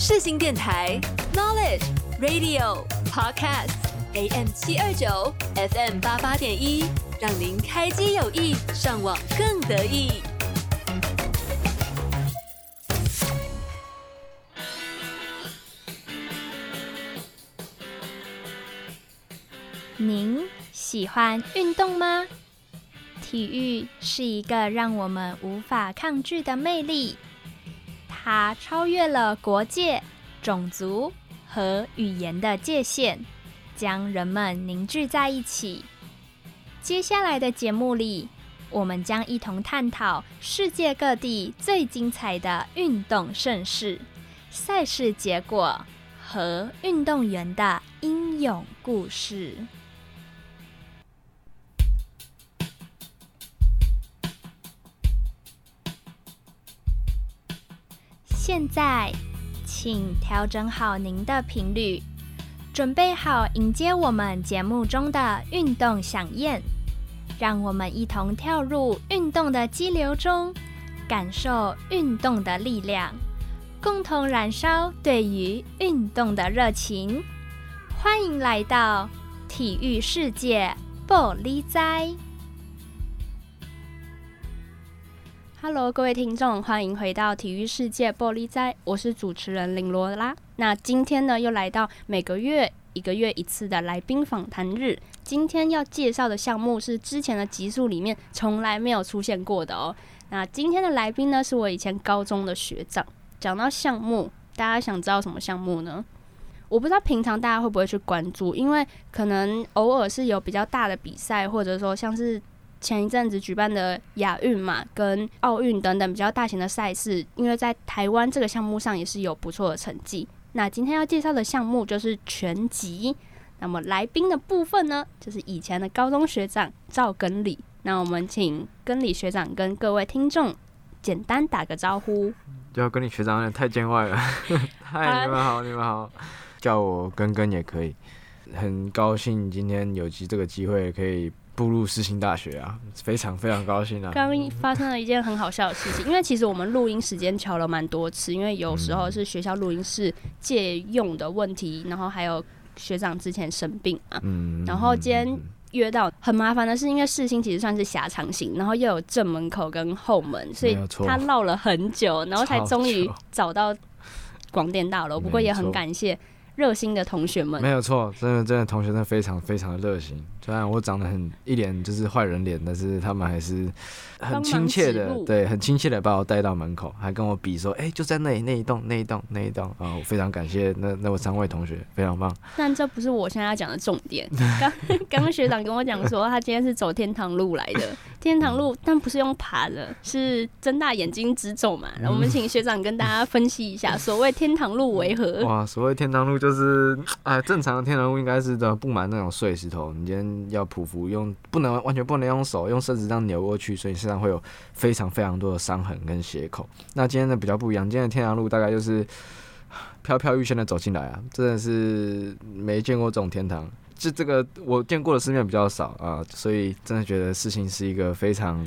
世新电台 Knowledge Radio Podcast AM 七二九 FM 八八点一，让您开机有意，上网更得意。您喜欢运动吗？体育是一个让我们无法抗拒的魅力，它超越了国界、种族和语言的界限，将人们凝聚在一起。接下来的节目里，我们将一同探讨世界各地最精彩的运动盛事、赛事结果和运动员的英勇故事。现在，请调整好您的频率，准备好迎接我们节目中的运动响宴。让我们一同跳入运动的激流中，感受运动的力量，共同燃烧对于运动的热情。欢迎来到体育世界，报你知。Hello，各位听众，欢迎回到体育世界玻璃斋，我是主持人林罗拉。那今天呢，又来到每个月一个月一次的来宾访谈日。今天要介绍的项目是之前的集数里面从来没有出现过的哦。那今天的来宾呢，是我以前高中的学长。讲到项目，大家想知道什么项目呢？我不知道平常大家会不会去关注，因为可能偶尔是有比较大的比赛，或者说像是。前一阵子举办的亚运嘛，跟奥运等等比较大型的赛事，因为在台湾这个项目上也是有不错的成绩。那今天要介绍的项目就是拳击。那么来宾的部分呢，就是以前的高中学长赵根理。那我们请根理学长跟各位听众简单打个招呼。叫根理学长有点太见外了。嗨，你们好，你们好，叫我根根也可以。很高兴今天有机这个机会可以。步入世新大学啊，非常非常高兴啊！刚刚发生了一件很好笑的事情，因为其实我们录音时间调了蛮多次，因为有时候是学校录音室借用的问题，然后还有学长之前生病啊，嗯，然后今天约到很麻烦的是，因为世新其实算是狭长型，然后又有正门口跟后门，所以他绕了很久，然后才终于找到广电大楼。不过也很感谢热心的同学们，没有错，真的真的同学真的非常非常的热心。虽然我长得很一脸就是坏人脸，但是他们还是很亲切的，对，很亲切的把我带到门口，还跟我比说，哎、欸，就在那里那一栋那一栋那一栋啊！我非常感谢那那位三位同学，非常棒。但这不是我现在要讲的重点。刚刚刚学长跟我讲说，他今天是走天堂路来的，天堂路，但不是用爬的，是睁大眼睛直走嘛。然后我们请学长跟大家分析一下，所谓天堂路为何？哇，所谓天堂路就是，哎，正常的天堂路应该是的，布满那种碎石头，你今天。要匍匐，用不能完全不能用手，用身子这样扭过去，所以身上会有非常非常多的伤痕跟血口。那今天的比较不一样，今天的天堂路大概就是飘飘欲仙的走进来啊，真的是没见过这种天堂。这这个我见过的世面比较少啊，所以真的觉得事情是一个非常。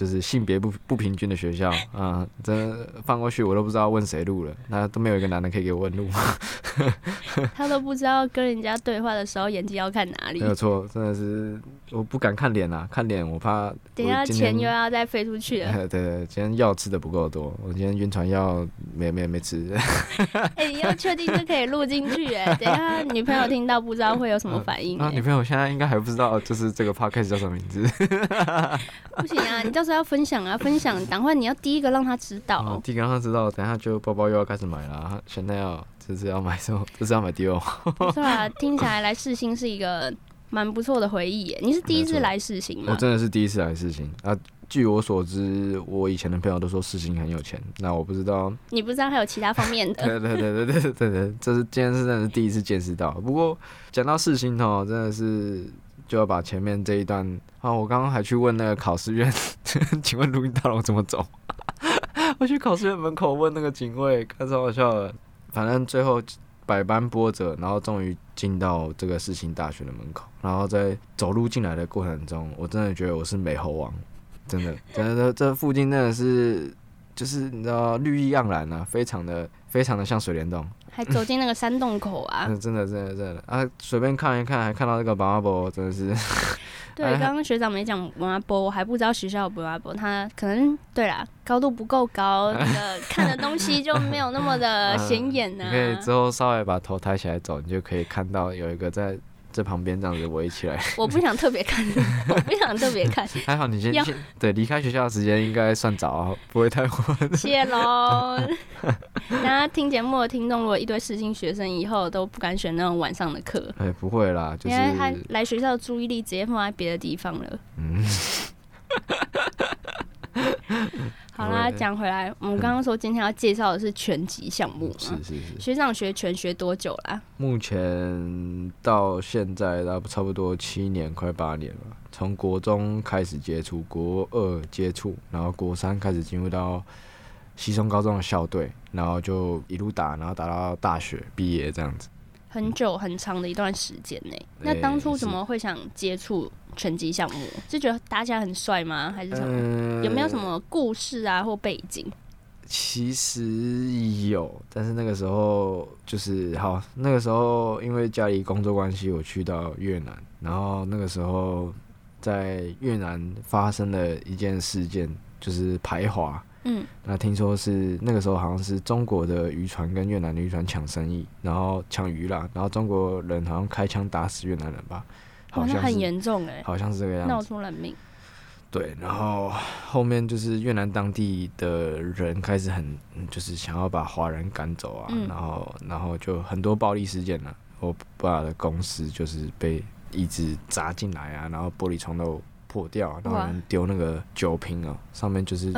就是性别不不平均的学校啊，真的放过去我都不知道问谁录了，那都没有一个男的可以给我问路。他都不知道跟人家对话的时候眼睛要看哪里。没有错，真的是我不敢看脸啊，看脸我怕。等下钱又要再飞出去了。对，今天药吃的不够多，我今天晕船药没没没吃。哎、欸，你要确定这可以录进去哎、欸？等下女朋友听到不知道会有什么反应、欸。啊，女朋友现在应该还不知道，就是这个 podcast 叫什么名字。不行啊，你到时候要分享啊，分享，等会你要第一个让他知道。哦、第一个让他知道，等下就包包又要开始买了。现在要这是要买什么？这是要买 Dior。不错啊，听起来来世新是一个蛮不错的回忆耶。你是第一次来世新吗？我真的是第一次来世新啊。据我所知，我以前的朋友都说世新很有钱，那我不知道。你不知道还有其他方面的？对对对对对对对，这是今天是真的是第一次见识到。不过讲到世新哦，真的是。就要把前面这一段啊，我刚刚还去问那个考试院，请问录音大楼怎么走？我去考试院门口问那个警卫，看超好笑的。反正最后百般波折，然后终于进到这个世新大学的门口。然后在走路进来的过程中，我真的觉得我是美猴王，真的，真的这这附近真的是。就是你知道绿意盎然啊，非常的非常的像水帘洞，还走进那个山洞口啊，嗯、真的真的真的啊，随便看一看，还看到那个宝马波，真的是。对，刚刚学长没讲宝马波，我还不知道学校有宝马波，他可能对啦，高度不够高，那个看的东西就没有那么的显眼呢、可以之后稍微把头抬起来走，你就可以看到有一个在。这旁边这样子围起来，我不想特别看，我不想特别看。还好你先先对离开学校的时间应该算早啊，不会太晚。谢喽。大家听节目的听众，如果一堆世新学生以后都不敢选那种晚上的课，哎，不会啦，就是因为他来学校的注意力直接放在别的地方了。嗯。好啦，讲回来，我们刚刚说今天要介绍的是拳击项目。是是是。学长学拳学多久啦？目前到现在差不差不多七年，快八年了。从国中开始接触，国二接触，然后国三开始进入到西松高中的校队，然后就一路打，然后打到大学毕业这样子。很久很长的一段时间内。那当初怎么会想接触？拳击项目是觉得打起来很帅吗？还是什么？呃、有没有什么故事啊或背景？其实有，但是那个时候就是好，那个时候因为家里工作关系，我去到越南，然后那个时候在越南发生了一件事件，就是排华。嗯，那听说是那个时候好像是中国的渔船跟越南的渔船抢生意，然后抢鱼啦，然后中国人好像开枪打死越南人吧。好像很严重哎，好像是这个样子，闹出人命。对，然后后面就是越南当地的人开始很，就是想要把华人赶走啊，嗯、然后然后就很多暴力事件了、啊。我爸的公司就是被一直砸进来啊，然后玻璃窗都破掉，然后人丢那个酒瓶啊，上面就是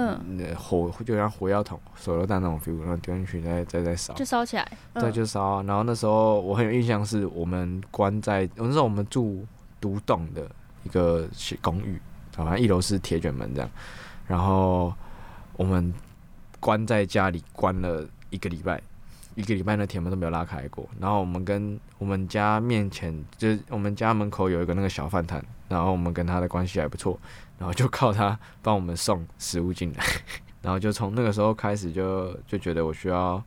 火，就像火药桶、手榴弹那种 feel，然后丢进去再再再烧，就烧起来。对，就烧。然后那时候我很有印象，是我们关在，那时候我们住。独栋的一个公寓，好像一楼是铁卷门这样，然后我们关在家里关了一个礼拜，一个礼拜那铁门都没有拉开过。然后我们跟我们家面前，就是我们家门口有一个那个小饭摊，然后我们跟他的关系还不错，然后就靠他帮我们送食物进来，然后就从那个时候开始就就觉得我需要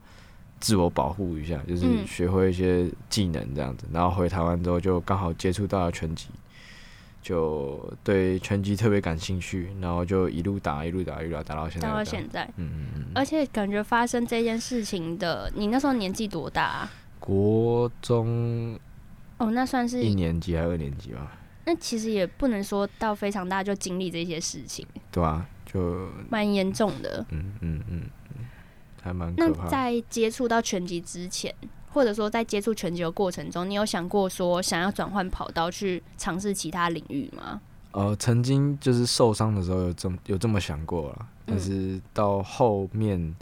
自我保护一下，就是学会一些技能这样子，然后回台湾之后就刚好接触到了拳击，就对拳击特别感兴趣，然后就一路打一路打一路打打到现在。打到现在，嗯嗯嗯。而且感觉发生这件事情的，你那时候年纪多大啊？国中。哦，那算是一年级还是二年级吧？那其实也不能说到非常大就经历这些事情。对啊，就蛮严重的。嗯嗯嗯。那在接触到拳击之前，或者说在接触拳击的过程中，你有想过说想要转换跑道去尝试其他领域吗？呃，曾经就是受伤的时候有这么有这么想过了，但是到后面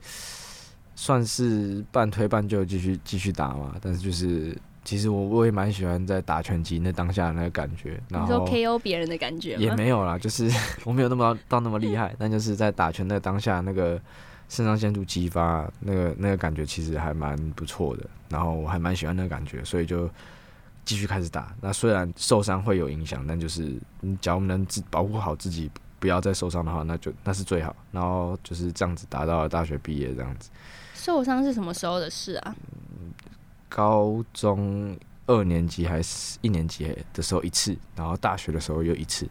算是半推半就继续继续打嘛。但是就是其实我我也蛮喜欢在打拳击那当下的那个感觉，然后 KO 别人的感觉也没有啦，就是 我没有那么到那么厉害，但就是在打拳的当下那个。肾上腺素激发，那个那个感觉其实还蛮不错的，然后我还蛮喜欢那个感觉，所以就继续开始打。那虽然受伤会有影响，但就是你只要能自保护好自己，不要再受伤的话，那就那是最好。然后就是这样子达到了大学毕业这样子。受伤是什么时候的事啊？高中二年级还是一年级的时候一次，然后大学的时候又一次。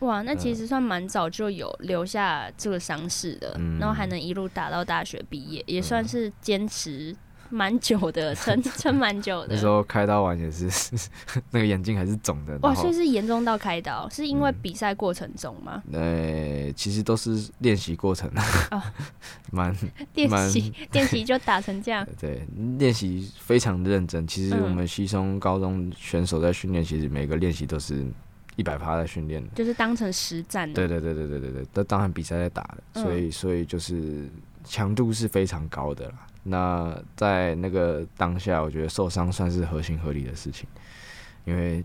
哇，那其实算蛮早就有留下这个伤势的，嗯、然后还能一路打到大学毕业，也算是坚持蛮久的，撑撑蛮久的。那时候开刀完也是，那个眼睛还是肿的。哇，所以是严重到开刀，是因为比赛过程中吗？呃、嗯欸，其实都是练习过程 啊，蛮练习练习就打成这样。对，练习非常的认真。其实我们西松高中选手在训练，其实每个练习都是。一百趴在训练，就是当成实战的。对对对对对对对，那当然比赛在打的，所以所以就是强度是非常高的啦。那在那个当下，我觉得受伤算是合情合理的事情，因为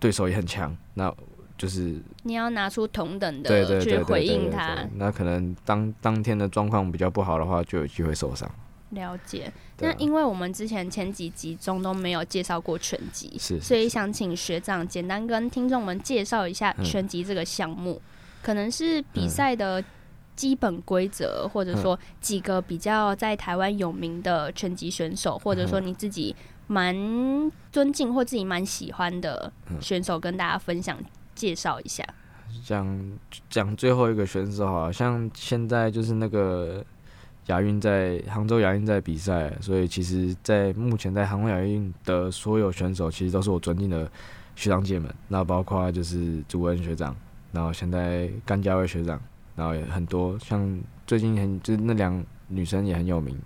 对手也很强，那就是你要拿出同等的去回应他。那可能当当天的状况比较不好的话，就有机会受伤。了解，那因为我们之前前几集中都没有介绍过拳击，是，是，所以想请学长简单跟听众们介绍一下拳击这个项目，嗯、可能是比赛的基本规则，或者说几个比较在台湾有名的拳击选手，或者说你自己蛮尊敬或自己蛮喜欢的选手，跟大家分享介绍一下。讲讲最后一个选手，好像现在就是那个亚运在杭州亚运在比赛，所以其实，在目前在杭州亚运的所有选手，其实都是我尊敬的学长姐们。那包括就是朱恩学长，然后现在甘家卫学长。然后也很多，像最近很就是那两女生也很有名，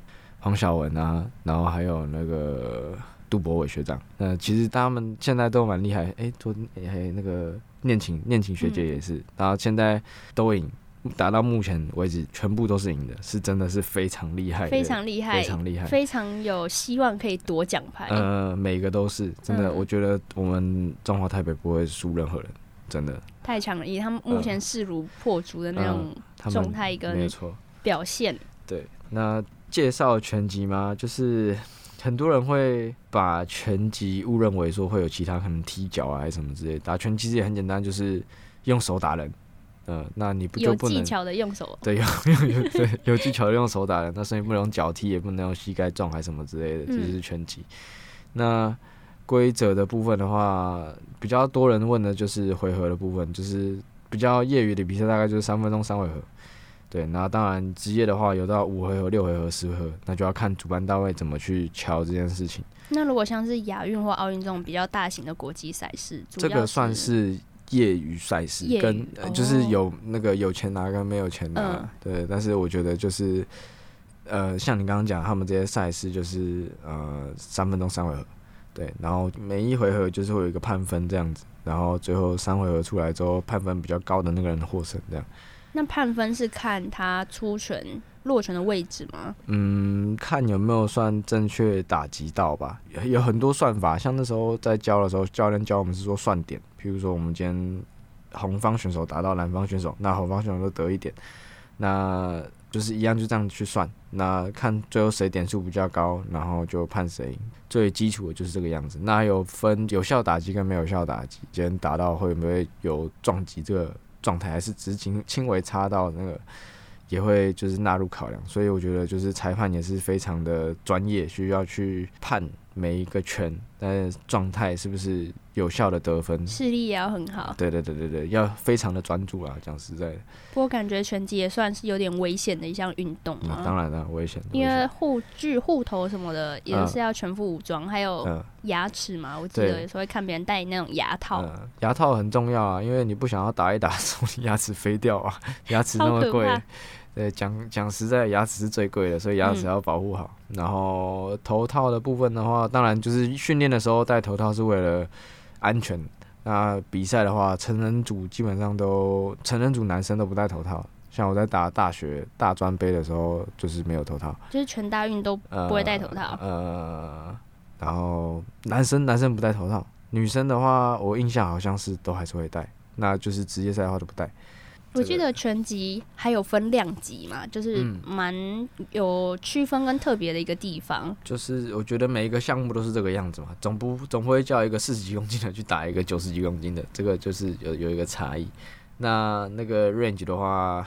黄晓雯啊，然后还有那个杜博伟学长。那其实他们现在都蛮厉害，哎，昨天还那个念琴念琴学姐也是，然后现在都赢，打到目前为止全部都是赢的，是真的是非常厉害，非常厉害，非常厉害，非常有希望可以夺奖牌。呃，每个都是真的，嗯、我觉得我们中华台北不会输任何人。真的太强了，以他们目前势如破竹的那种状态跟表现。对，那介绍拳击吗？就是很多人会把拳击误认为说会有其他可能踢脚啊，还什么之类的。打拳其实也很简单，就是用手打人。嗯、呃，那你不就不能有技巧的用手？对，有有有对有技巧的用手打人。那所以不能用脚踢，也不能用膝盖撞，还是什么之类的，这就是拳击。嗯、那规则的部分的话，比较多人问的就是回合的部分，就是比较业余的比赛，大概就是三分钟三回合。对，那当然职业的话有到五回合、六回合、十回合，那就要看主办单位怎么去敲这件事情。那如果像是亚运或奥运这种比较大型的国际赛事，这个算是业余赛事，跟就是有那个有钱拿跟没有钱拿。嗯、对，但是我觉得就是呃，像你刚刚讲，他们这些赛事就是呃三分钟三回合。对，然后每一回合就是会有一个判分这样子，然后最后三回合出来之后，判分比较高的那个人获胜这样。那判分是看他出拳落拳的位置吗？嗯，看有没有算正确打击到吧。有很多算法，像那时候在教的时候，教练教我们是说算点，譬如说我们今天红方选手打到蓝方选手，那红方选手就得一点，那就是一样就这样去算，那看最后谁点数比较高，然后就判谁。最基础的就是这个样子，那有分有效打击跟没有效打击，今天打到会不会有撞击这个状态，还是只轻轻微擦到那个，也会就是纳入考量。所以我觉得就是裁判也是非常的专业，需要去判每一个圈，但是状态是不是有效的得分，视力也要很好。对对对对对，要非常的专注啊，讲实在的。不过感觉拳击也算是有点危险的一项运动啊、嗯。当然了，危险。因为护具、护头什么的也是要全副武装，嗯、还有牙齿嘛。我记得有时候会看别人戴那种牙套、嗯。牙套很重要啊，因为你不想要打一打，从牙齿飞掉啊。牙齿那么贵，对，讲讲实在，牙齿是最贵的，所以牙齿要保护好。嗯、然后头套的部分的话，当然就是训练的时候戴头套是为了安全。那比赛的话，成人组基本上都成人组男生都不戴头套。像我在打大学大专杯的时候，就是没有头套，就是全大运都不会戴头套。呃，呃，然后男生男生不戴头套，女生的话，我印象好像是都还是会戴。那就是职业赛的话都不戴。我记得拳击还有分量级嘛，就是蛮有区分跟特别的一个地方。嗯。就是我觉得每一个项目都是这个样子嘛，总不总不会叫一个四十几公斤的去打一个九十几公斤的，这个就是有有一个差异。那那个 range 的话，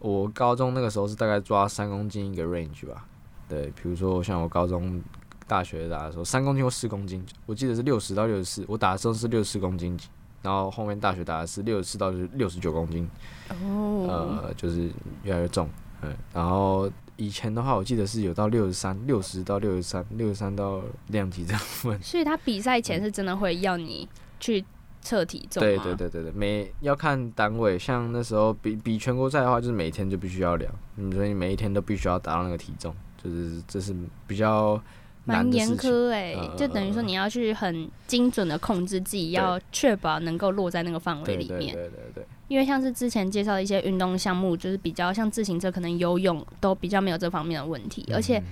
我高中那个时候是大概抓三公斤一个 range 吧。对，比如说像我高中、大学打的时候，三公斤或四公斤，我记得是六十到六十四，我打的时候是六十四公斤。然后后面大学打的是六十四到六十九公斤，oh. 呃，就是越来越重，嗯。然后以前的话，我记得是有到六十三，六十到六十三，六十三到量级这样分。所以他比赛前是真的会要你去测体重吗？对对对对对，每要看单位，像那时候比比全国赛的话，就是每天就必须要量，嗯，所以每一天都必须要达到那个体重，就是这是比较。蛮严苛哎，呃、就等于说你要去很精准的控制自己，要确保能够落在那个范围里面。对对对对对。因为像是之前介绍的一些运动项目，就是比较像自行车，可能游泳都比较没有这方面的问题，而且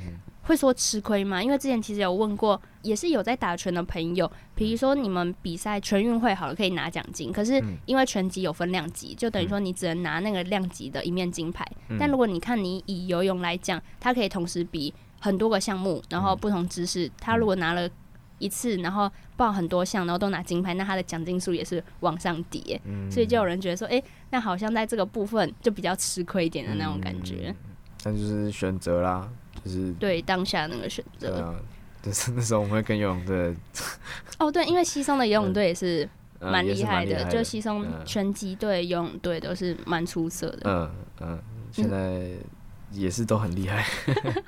会说吃亏吗？因为之前其实有问过，也是有在打拳的朋友，比如说你们比赛全运会好了可以拿奖金，可是因为拳击有分量级，就等于说你只能拿那个量级的一面金牌。但如果你看你以游泳来讲，它可以同时比。很多个项目，然后不同姿势，他如果拿了一次然后报很多项，然后都拿金牌，那他的奖金数也是往上叠，嗯，所以就有人觉得说，哎、欸，那好像在这个部分就比较吃亏一点的那种感觉。嗯、但就是选择啦，就是对当下那个选择。对啊，就是那时候我们会跟游泳队。哦，对，因为西松的游泳队也是蛮厉害的，嗯嗯、就西松拳击队、游泳队都是蛮出色的。嗯嗯，现在也是都很厉害。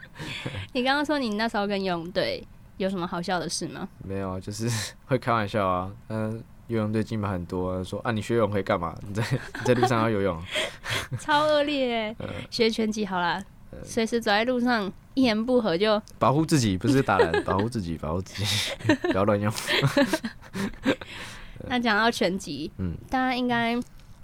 你刚刚说你那时候跟游泳队。有什么好笑的事吗？没有，就是会开玩笑啊。嗯，游泳队金牌很多，说啊，你学游泳可以干嘛？你在 你在路上要游泳，超恶劣。学拳击好啦，随时走在路上，一言不合就保护自己，不是打人，保护自己，保护自己，不要乱用。那讲到拳击，嗯，大家应该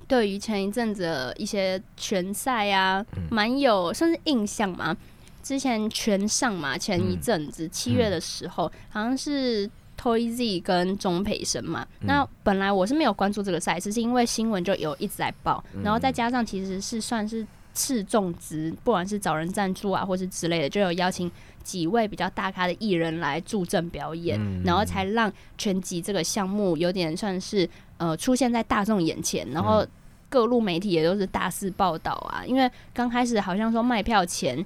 对于前一阵子的一些拳赛啊，蛮、嗯、有算是印象嘛。之前拳上嘛，前一阵子七、嗯、月的时候，好像是 TOYZ 跟钟培生嘛、嗯。那本来我是没有关注这个赛事，是因为新闻就有一直在报、嗯，然后再加上其实是算是斥重资，不管是找人赞助啊，或是之类的，就有邀请几位比较大咖的艺人来助阵表演、嗯，然后才让拳击这个项目有点算是呃出现在大众眼前，然后各路媒体也都是大肆报道啊。因为刚开始好像说卖票前。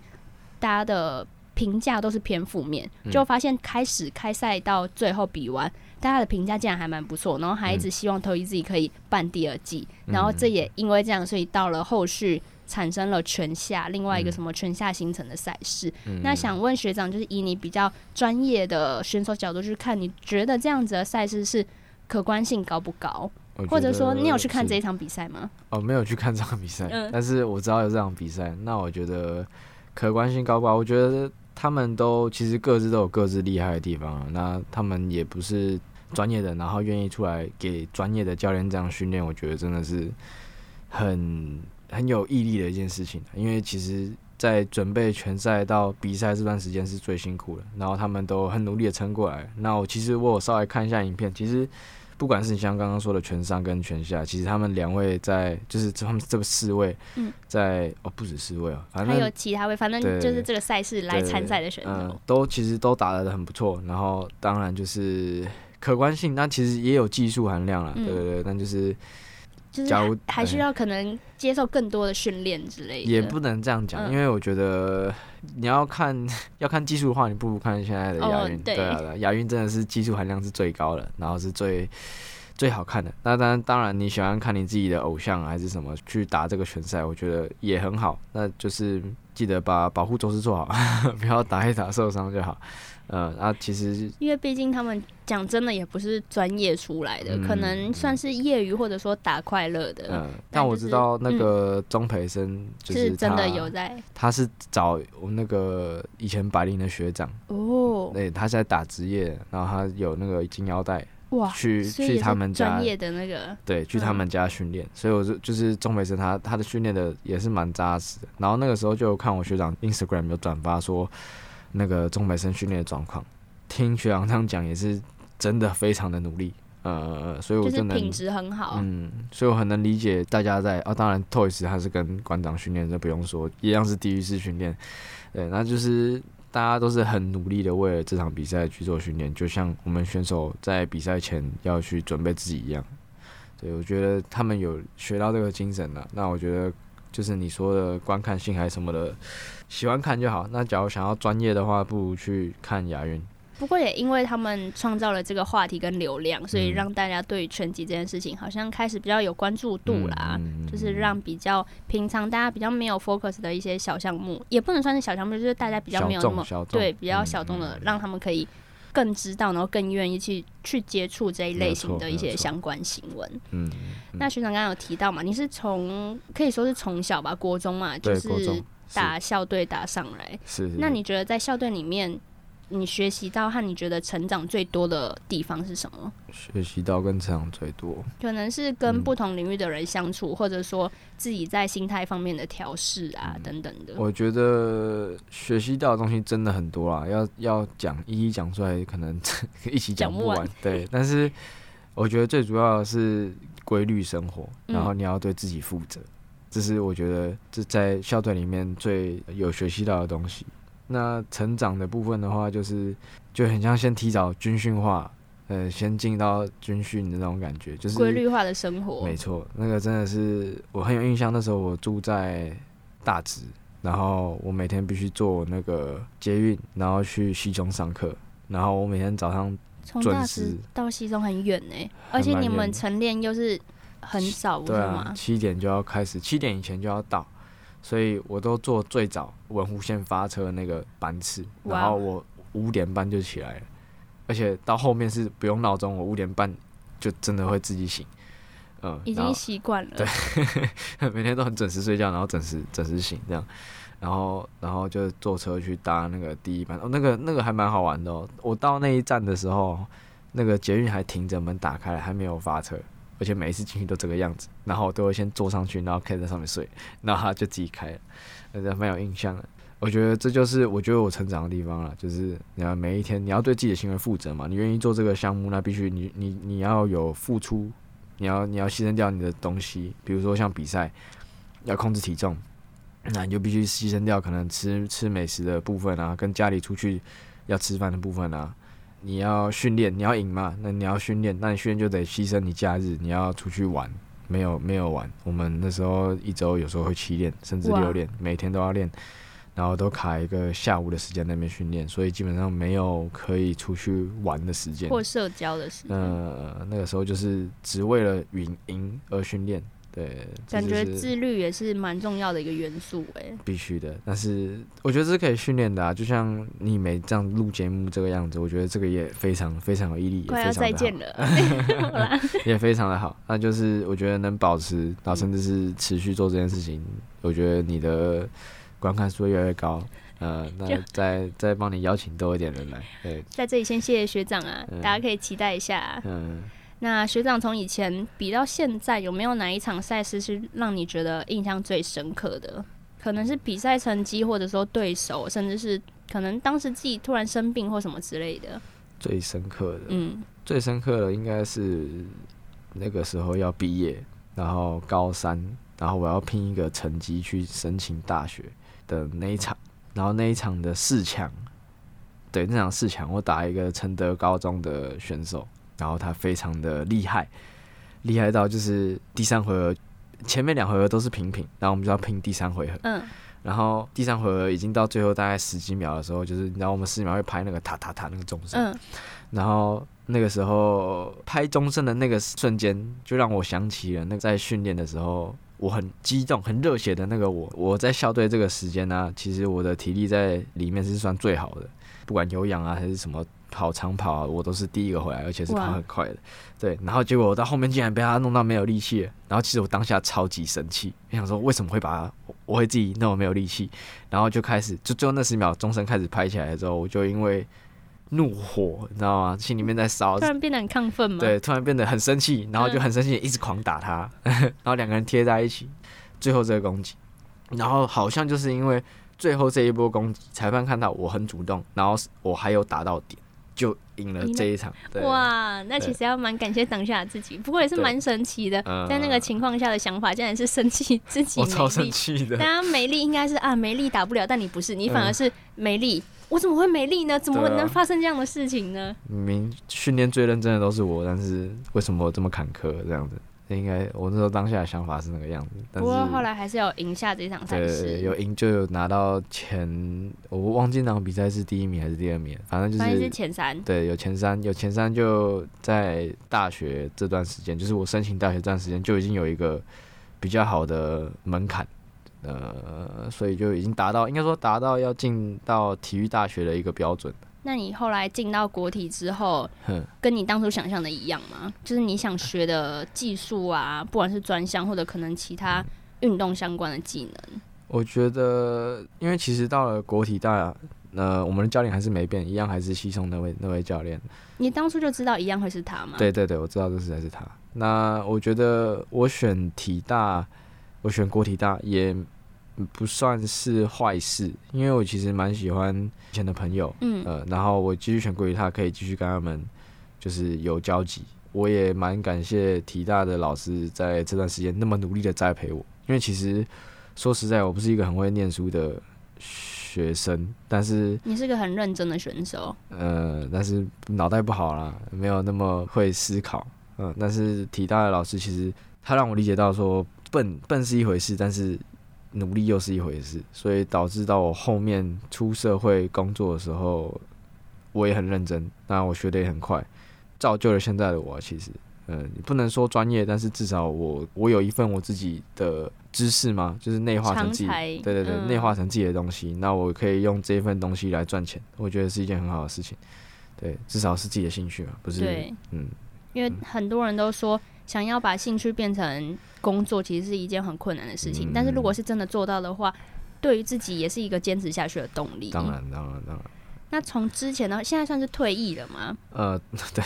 大家的评价都是偏负面，就发现开始开赛到最后比完，大家的评价竟然还蛮不错，然后还一直希望 TOYZ 可以办第二季，然后这也因为这样，所以到了后续产生了全下另外一个什么全下星城的赛事。那想问学长，就是以你比较专业的选手角度去看，你觉得这样子的赛事是可观性高不高？或者说你有去看这一场比赛吗？哦，没有去看这场比赛，但是我知道有这场比赛，那我觉得。可观性高不高？我觉得他们都其实各自都有各自厉害的地方。那他们也不是专业的，然后愿意出来给专业的教练这样训练，我觉得真的是很很有毅力的一件事情。因为其实，在准备全赛到比赛这段时间是最辛苦的，然后他们都很努力的撑过来。那我其实我有稍微看一下影片，其实。不管是你像刚刚说的全上跟全下，其实他们两位在就是他们这个四位，在、嗯、哦不止四位哦，反正还有其他位，反正就是这个赛事来参赛的选手，嗯，都其实都打得很不错。然后当然就是可观性，那其实也有技术含量了，对对对，但就是。就是还需要可能接受更多的训练之类的，也不能这样讲，因为我觉得你要看 要看技术的话，你不如看现在的亚运，对啊，亚运真的是技术含量是最高的，然后是最最好看的。那当然，当然你喜欢看你自己的偶像还是什么去打这个拳赛，我觉得也很好。那就是记得把保护措施做好，不要打一打受伤就好。呃，啊，其实因为毕竟他们讲真的也不是专业出来的，嗯，可能算是业余或者说打快乐的。嗯，但我知道那个钟培生就是，是真的有在，他是找我们那个以前白领的学长哦，对，他在打职业，然后他有那个金腰带，哇，去去他们家专业的那个，对，去他们家训练，嗯，所以我就就是钟培生他他的训练的也是蛮扎实的。然后那个时候就看我学长 Instagram 有转发说。那个钟培生训练的状况，听学长这样讲也是真的非常的努力，呃，所以我真的品质很好，嗯，所以我很能理解大家在啊，当然 Toys 他是跟馆长训练，这不用说，一样是地狱式训练，对，那就是大家都是很努力的为了这场比赛去做训练，就像我们选手在比赛前要去准备自己一样，对，我觉得他们有学到这个精神了，那我觉得。就是你说的观看性还是什么的，喜欢看就好。那假如想要专业的话，不如去看亚运。不过也因为他们创造了这个话题跟流量，所以让大家对拳击这件事情好像开始比较有关注度啦。嗯、就是让比较平常大家比较没有 focus 的一些小项目，也不能算是小项目，就是大家比较没有那么对比较小众的，让他们可以。更知道，然后更愿意去去接触这一类型的一些相关新闻。嗯，那学长刚刚有提到嘛，你是从可以说是从小吧，国中嘛，就是打校队打上来。是，是。那你觉得在校队里面？你学习到和你觉得成长最多的地方是什么？学习到跟成长最多，可能是跟不同领域的人相处，嗯、或者说自己在心态方面的调试啊、嗯，等等的。我觉得学习到的东西真的很多啦，要要讲一一讲出来，可能一起讲不完。对，但是我觉得最主要的是规律生活，然后你要对自己负责、嗯，这是我觉得这在校队里面最有学习到的东西。那成长的部分的话，就是就很像先提早军训化，呃，先进到军训的那种感觉，就是规律化的生活。没错，那个真的是我很有印象。那时候我住在大直，然后我每天必须坐那个捷运，然后去西中上课，然后我每天早上从大直到西中很远呢，而且你们晨练又是很少，对啊，七点就要开始，七点以前就要到。所以我都坐最早文湖线发车那个班次，然后我五点半就起来了，而且到后面是不用闹钟，我五点半就真的会自己醒，嗯，已经习惯了，对，每天都很准时睡觉，然后准时准时醒这样，然后然后就坐车去搭那个第一班，哦，那个那个还蛮好玩的哦，我到那一站的时候，那个捷运还停着，门打开了，还没有发车。而且每一次进去都这个样子，然后我都会先坐上去，然后可以在上面睡，然后他就自己开了，那蛮有印象的。我觉得这就是我觉得我成长的地方了，就是你要每一天你要对自己的行为负责嘛。你愿意做这个项目，那必须你你你要有付出，你要你要牺牲掉你的东西，比如说像比赛要控制体重，那你就必须牺牲掉可能吃吃美食的部分啊，跟家里出去要吃饭的部分啊。你要训练，你要赢嘛？那你要训练，那你训练就得牺牲你假日，你要出去玩，没有没有玩。我们那时候一周有时候会七练，甚至六练，每天都要练，然后都卡一个下午的时间那边训练，所以基本上没有可以出去玩的时间或社交的时间。呃，那个时候就是只为了赢赢而训练。对，感觉自律也是蛮重要的一个元素哎，必须的。但是我觉得这是可以训练的啊，就像你每这样录节目这个样子，我觉得这个也非常非常有毅力，快要再见了，也非常的好。那就是我觉得能保持，然后甚至是持续做这件事情，嗯、我觉得你的观看数越来越高。呃，那再再帮你邀请多一点人来。对，在这里先谢谢学长啊，嗯、大家可以期待一下、啊。嗯。那学长从以前比到现在，有没有哪一场赛事是让你觉得印象最深刻的？可能是比赛成绩，或者说对手，甚至是可能当时自己突然生病或什么之类的。最深刻的，嗯，最深刻的应该是那个时候要毕业，然后高三，然后我要拼一个成绩去申请大学的那一场，然后那一场的四强，对，那场四强我打一个承德高中的选手。然后他非常的厉害，厉害到就是第三回合，前面两回合都是平平，然后我们就要拼第三回合。嗯。然后第三回合已经到最后大概十几秒的时候，就是你知道我们十几秒会拍那个塔塔塔那个钟声。嗯。然后那个时候拍钟声的那个瞬间，就让我想起了那个在训练的时候，我很激动、很热血的那个我。我在校队这个时间呢、啊，其实我的体力在里面是算最好的，不管有氧啊还是什么。跑长跑啊，我都是第一个回来，而且是跑很快的。对，然后结果我到后面竟然被他弄到没有力气了。然后其实我当下超级生气，我想说为什么会把他，我会自己那么没有力气。然后就开始，就最后那十秒钟声开始拍起来的时候，我就因为怒火，你知道吗？心里面在烧，突然变得很亢奋嘛。对，突然变得很生气，然后就很生气，一直狂打他，嗯、然后两个人贴在一起，最后这个攻击，然后好像就是因为最后这一波攻击，裁判看到我很主动，然后我还有打到点。就赢了这一场，哇！那其实要蛮感谢当下的自己，不过也是蛮神奇的，在那个情况下的想法，竟然是生气 自己。我超生气的。大家没力应该是啊，美丽打不了，但你不是，你反而是美丽。我怎么会没力呢？怎么能发生这样的事情呢？明明训练最认真的都是我，但是为什么我这么坎坷这样子？应该我那时候当下的想法是那个样子，但是不过后来还是有赢下这场赛事，有赢就有拿到前，我忘记那场比赛是第一名还是第二名，反正就是，是前三，对，有前三，有前三就在大学这段时间，就是我申请大学这段时间就已经有一个比较好的门槛，呃，所以就已经达到，应该说达到要进到体育大学的一个标准。那你后来进到国体之后，跟你当初想象的一样吗？就是你想学的技术啊，不管是专项或者可能其他运动相关的技能。我觉得，因为其实到了国体大，呃，我们的教练还是没变，一样还是西松那位那位教练。你当初就知道一样会是他吗？对对对，我知道这是在是他。那我觉得我选体大，我选国体大也。不算是坏事，因为我其实蛮喜欢以前的朋友，嗯，呃，然后我继续选国语，他，可以继续跟他们就是有交集。我也蛮感谢体大的老师在这段时间那么努力的栽培我，因为其实说实在，我不是一个很会念书的学生，但是你是个很认真的选手。呃，但是脑袋不好啦，没有那么会思考。嗯、呃，但是体大的老师其实他让我理解到说，笨笨是一回事，但是努力又是一回事，所以导致到我后面出社会工作的时候，我也很认真，那我学的也很快，造就了现在的我。其实，嗯、呃，你不能说专业，但是至少我我有一份我自己的知识嘛，就是内化成自己，对对对，内、嗯、化成自己的东西。那我可以用这份东西来赚钱，我觉得是一件很好的事情。对，至少是自己的兴趣嘛，不是？对，嗯，因为很多人都说，想要把兴趣变成工作，其实是一件很困难的事情。嗯、但是如果是真的做到的话，对于自己也是一个坚持下去的动力。当然，当然，当然。那从之前呢，现在算是退役了吗？呃，对，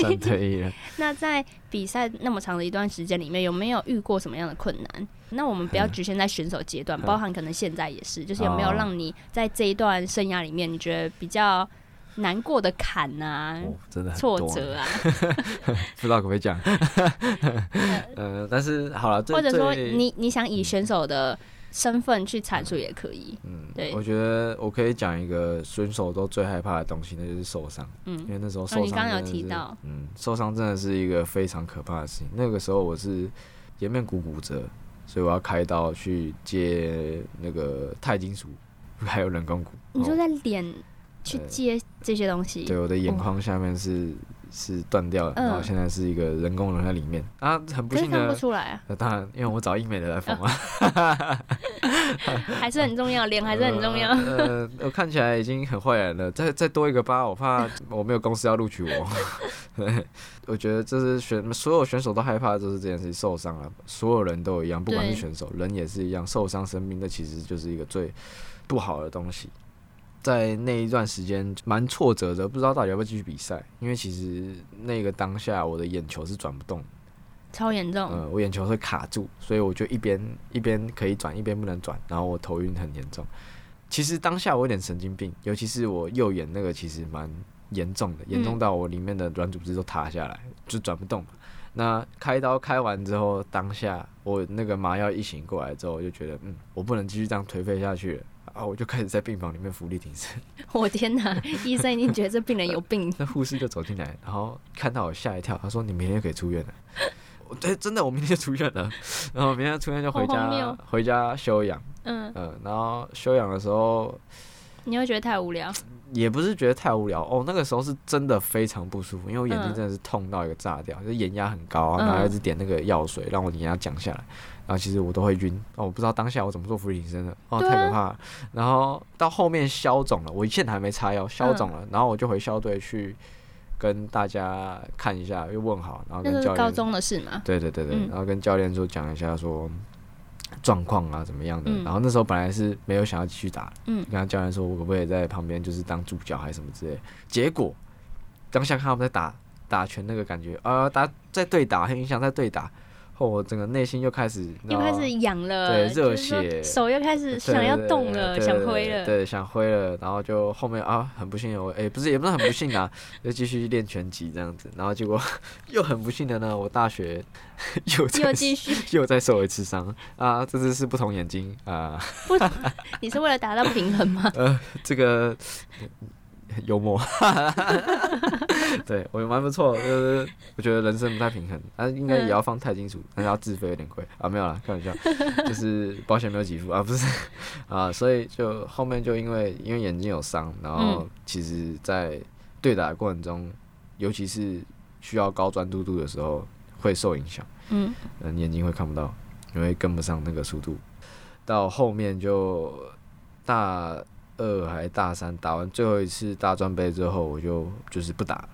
算退役了。那在比赛那么长的一段时间里面，有没有遇过什么样的困难？那我们不要局限在选手阶段，包含可能现在也是，就是有没有让你在这一段生涯里面，你觉得比较难过的坎啊，哦、真的挫折啊？不知道可不可以讲？呃，但是好了，或者说你你想以选手的。身份去阐述也可以。嗯，对，我觉得我可以讲一个选手都最害怕的东西，那就是受伤。嗯，因为那时候受伤，你刚刚有提到，嗯，受伤真的是一个非常可怕的事情。那个时候我是颜面骨骨折，所以我要开刀去接那个钛金属，还有人工骨。你说在脸去接这些东西？对，我的眼眶下面是。是断掉了，然后现在是一个人工人在里面、嗯、啊，很不幸的，看不出来啊。那当然，因为我找医美的来缝啊，还是很重要，脸 还是很重要。呃，我看起来已经很坏人了，再再多一个疤，我怕我没有公司要录取我。对，我觉得这是选所有选手都害怕的就是这件事情，受伤了，所有人都一样，不管是选手，人也是一样，受伤生病，那其实就是一个最不好的东西。在那一段时间蛮挫折的，不知道到底要不要继续比赛，因为其实那个当下我的眼球是转不动，超严重。嗯，我眼球会卡住，所以我就一边一边可以转，一边不能转，然后我头晕很严重。其实当下我有点神经病，尤其是我右眼那个其实蛮严重的，严重到我里面的软组织都塌下来，就转不动。那开刀开完之后，当下我那个麻药一醒过来之后，我就觉得嗯，我不能继续这样颓废下去了。啊！我就开始在病房里面伏地挺身。我天哪！医生已经觉得这病人有病。那护士就走进来，然后看到我吓一跳，他说：“你明天就可以出院了。”对，真的，我明天就出院了。然后明天出院就回家，回家休养。嗯嗯，然后休养的时候，你会觉得太无聊？也不是觉得太无聊哦，那个时候是真的非常不舒服，因为我眼睛真的是痛到一个炸掉，就眼压很高啊，然后一直点那个药水让我眼压降下来。然后其实我都会晕哦，我不知道当下我怎么做伏地挺身的哦，太可怕了。然后到后面消肿了，我现在还没擦药，消肿了，然后我就回校队去跟大家看一下，又问好，然后跟教练。高中的事吗？对对对对，然后跟教练说讲一下说状况啊怎么样的。然后那时候本来是没有想要继续打，嗯，跟他教练说我可不可以在旁边就是当助教还是什么之类。结果当下看他们在打打拳那个感觉呃，打在对打，很影响在对打。后我整个内心又开始又开始痒了，对，热血，手又开始想要动了，想挥了，对，想挥了，然后就后面啊，很不幸我哎、欸，不是也不是很不幸啊，又继续练拳击这样子，然后结果 又很不幸的呢，我大学 又又继续又再受一次伤啊，这次是不同眼睛啊，不，你是为了达到平衡吗？呃，这个。幽默，对我也蛮不错，就是我觉得人生不太平衡，但是应该也要放钛金属，但是要自费有点贵啊，没有啦，开玩笑，就是保险没有给付啊，不是啊，所以就后面就因为因为眼睛有伤，然后其实在对打的过程中，尤其是需要高专注度的时候会受影响，嗯，眼睛会看不到，因为跟不上那个速度，到后面就大。二还大三，打完最后一次大专杯之后，我就就是不打，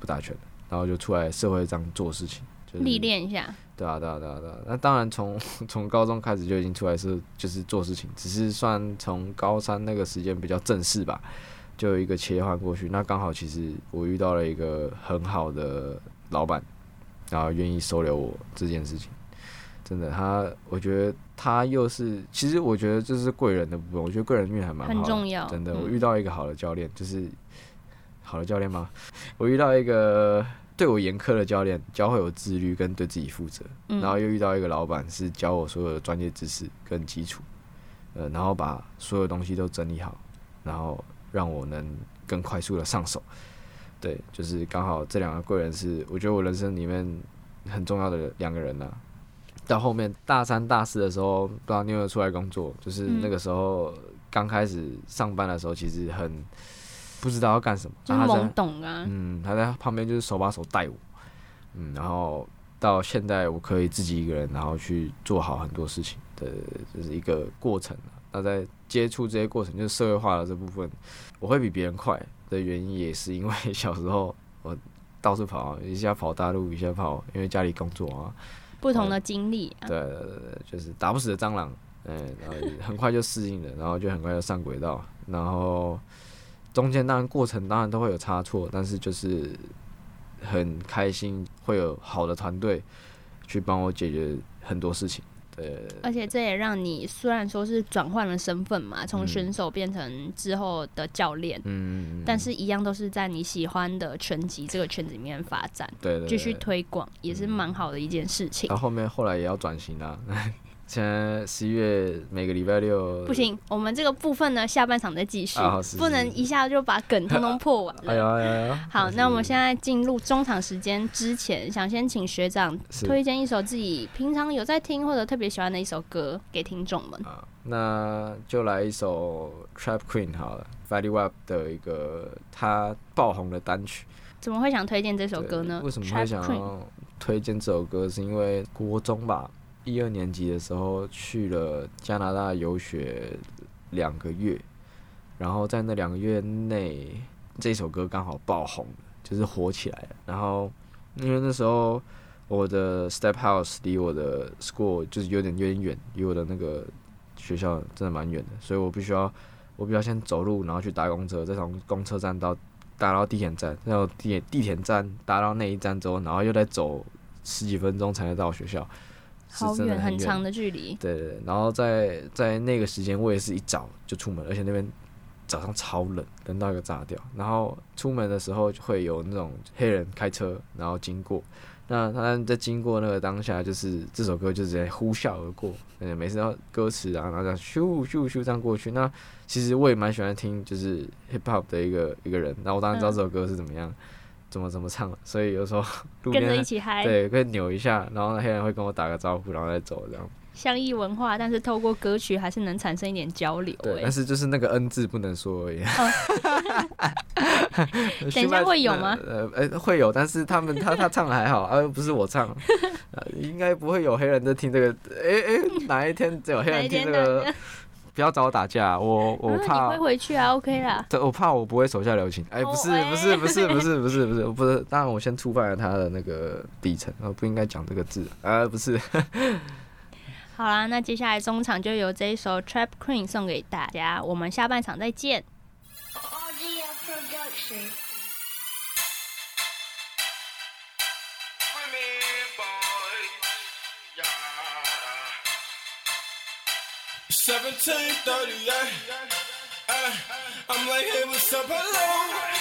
不打拳，然后就出来社会上做事情，就是历练一下。对啊，对啊，对啊，对啊。那当然从 从高中开始就已经出来是就是做事情，只是算从高三那个时间比较正式吧，就有一个切换过去。那刚好其实我遇到了一个很好的老板，然后愿意收留我这件事情。真的，他我觉得他又是，其实我觉得这是贵人的部分。我觉得贵人运还蛮好的，很重要。真的，我遇到一个好的教练，就是好的教练吗？我遇到一个对我严苛的教练，教会我自律跟对自己负责。然后又遇到一个老板，是教我所有的专业知识跟基础。呃，然后把所有东西都整理好，然后让我能更快速的上手。对，就是刚好这两个贵人是我觉得我人生里面很重要的两个人呢、啊。到后面大三、大四的时候，不知道你有没有出来工作，就是那个时候刚开始上班的时候，其实很不知道要干什么，就是懵懂啊。嗯，他在旁边就是手把手带我，嗯，然后到现在我可以自己一个人，然后去做好很多事情的，就是一个过程。那在接触这些过程，就是社会化的这部分，我会比别人快的原因，也是因为 小时候我到处跑，一下跑大陆，一下跑，因为家里工作啊。不同的经历、啊，对对对，就是打不死的蟑螂，嗯，然后很快就适应了，然后就很快就上轨道，然后中间当然过程当然都会有差错，但是就是很开心会有好的团队去帮我解决很多事情。对，而且这也让你虽然说是转换了身份嘛，从选手变成之后的教练，嗯，但是一样都是在你喜欢的拳击这个圈子里面发展，对，继续推广也是蛮好的一件事情。到后面后来也要转型啦。现在十一月每个礼拜六不行，我们这个部分呢，下半场再继续，啊、是是是不能一下就把梗通通破完了。哎呀哎呀！好，那我们现在进入中场时间之前，想先请学长推荐一首自己平常有在听或者特别喜欢的一首歌给听众们。啊，那就来一首 Trap Queen 好了 v a l e y Wap 的一个他爆红的单曲。怎么会想推荐这首歌呢？为什么会想要推荐这首歌？是因为国中吧。一二年级的时候去了加拿大游学两个月，然后在那两个月内，这首歌刚好爆红，就是火起来了。然后因为那时候我的 Step House 离我的 School 就是有点有点远，离我的那个学校真的蛮远的，所以我必须要我必须要先走路，然后去搭公车，再从公车站到搭到地铁站，然后地地铁站搭到那一站之后，然后又再走十几分钟才能到学校。好远，很长的距离。对对对，然后在在那个时间，我也是一早就出门，而且那边早上超冷，冷到一个炸掉。然后出门的时候就会有那种黑人开车，然后经过。那他在经过那个当下，就是这首歌就直接呼啸而过。嗯，每次要歌词啊，然后这样咻咻咻这样过去。那其实我也蛮喜欢听，就是 hip hop 的一个一个人。那我当然知道这首歌是怎么样。嗯怎么怎么唱，所以有时候 路边跟着一起嗨，对，可以扭一下，然后那黑人会跟我打个招呼，然后再走这样。相异文化，但是透过歌曲还是能产生一点交流。对，但是就是那个 N 字不能说而已。等一下会有吗？呃，哎、欸，会有，但是他们他他唱的还好，而、啊、不是我唱，呃、应该不会有黑人在听这个。哎、欸、哎、欸，哪一天只有黑人听这个？不要找我打架，我我怕。你会回去啊？OK 啦。对，我怕我不会手下留情。哎、欸，不是不是不是不是不是不是不是，当然我先触犯了他的那个底层，我不应该讲这个字。啊，不是。好啦，那接下来中场就由这一首 Trap Queen 送给大家，我们下半场再见。1738. I, I'm like, hey, what's up? Hello.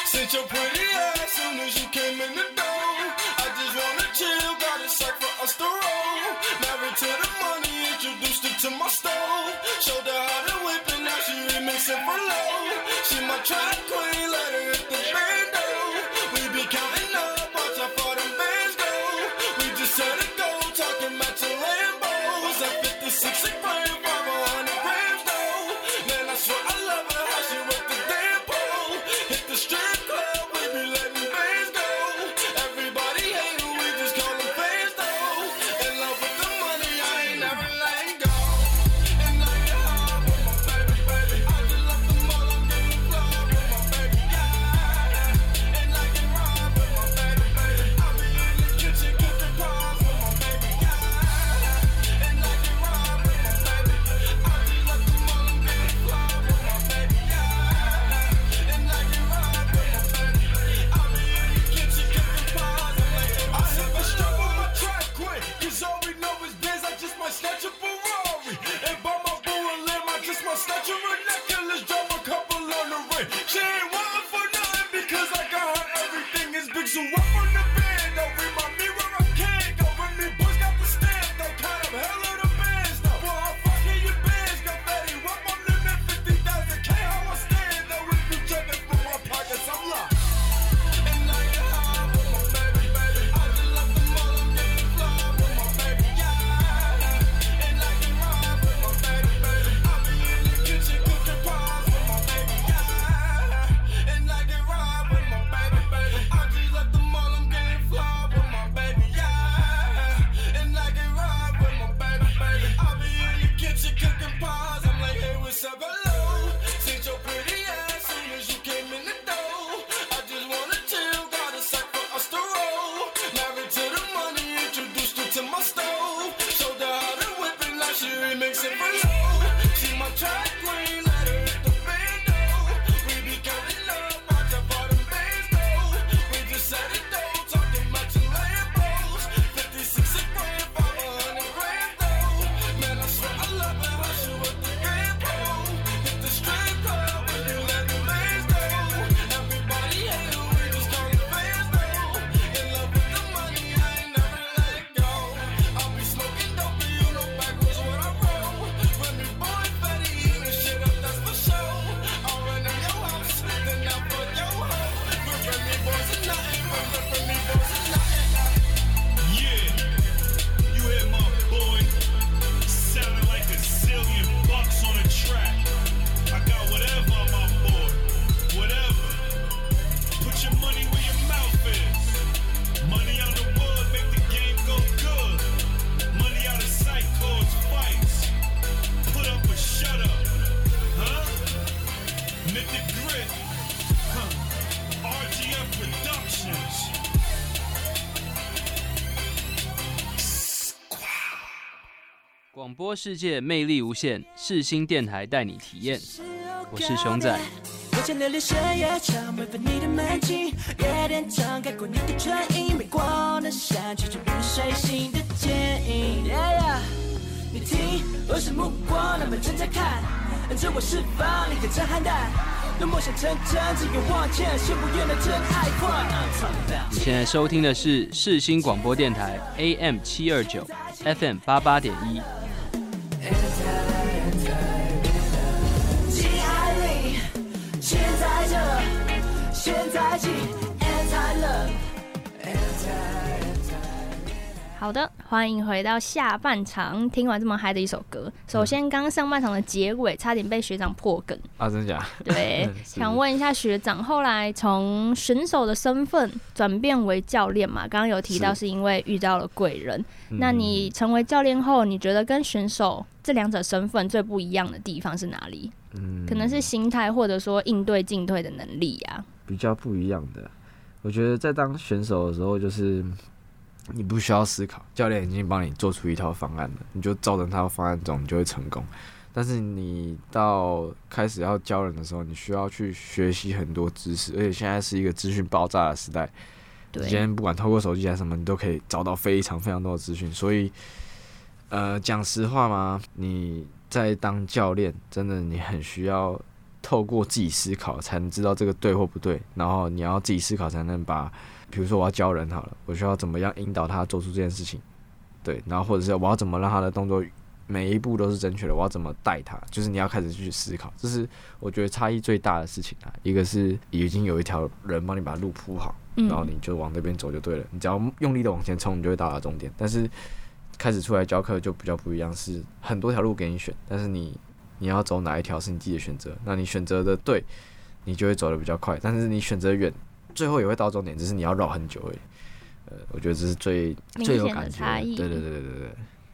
Since your pretty ass soon as you came in the door. I just wanna chill, got a sack for us to roll. Married to the money, introduced her to my stove. Showed her how to whip, and now she remixing for 播世界魅力无限，世新电台带你体验。我是熊仔。你现在收听的是世新广播电台 AM 七二九 FM 八八点一。好的，欢迎回到下半场。听完这么嗨的一首歌，首先刚上半场的结尾差点被学长破梗啊！真的假？对，想问一下学长，后来从选手的身份转变为教练嘛？刚刚有提到是因为遇到了贵人。那你成为教练后，你觉得跟选手这两者身份最不一样的地方是哪里？嗯，可能是心态，或者说应对进退的能力呀、啊。比较不一样的，我觉得在当选手的时候，就是你不需要思考，教练已经帮你做出一套方案了，你就照着他的方案走，你就会成功。但是你到开始要教人的时候，你需要去学习很多知识，而且现在是一个资讯爆炸的时代，对，今天不管透过手机还是什么，你都可以找到非常非常多的资讯。所以，呃，讲实话嘛，你在当教练，真的你很需要。透过自己思考，才能知道这个对或不对。然后你要自己思考，才能把，比如说我要教人好了，我需要怎么样引导他做出这件事情，对。然后或者是我要怎么让他的动作每一步都是正确的，我要怎么带他，就是你要开始去思考。这是我觉得差异最大的事情啊。一个是已经有一条人帮你把路铺好，然后你就往那边走就对了。你只要用力的往前冲，你就会到达终点。但是开始出来教课就比较不一样，是很多条路给你选，但是你。你要走哪一条是你自己的选择，那你选择的对，你就会走得比较快。但是你选择远，最后也会到终点，只是你要绕很久而已。呃，我觉得这是最最有感觉的。对对对对对对。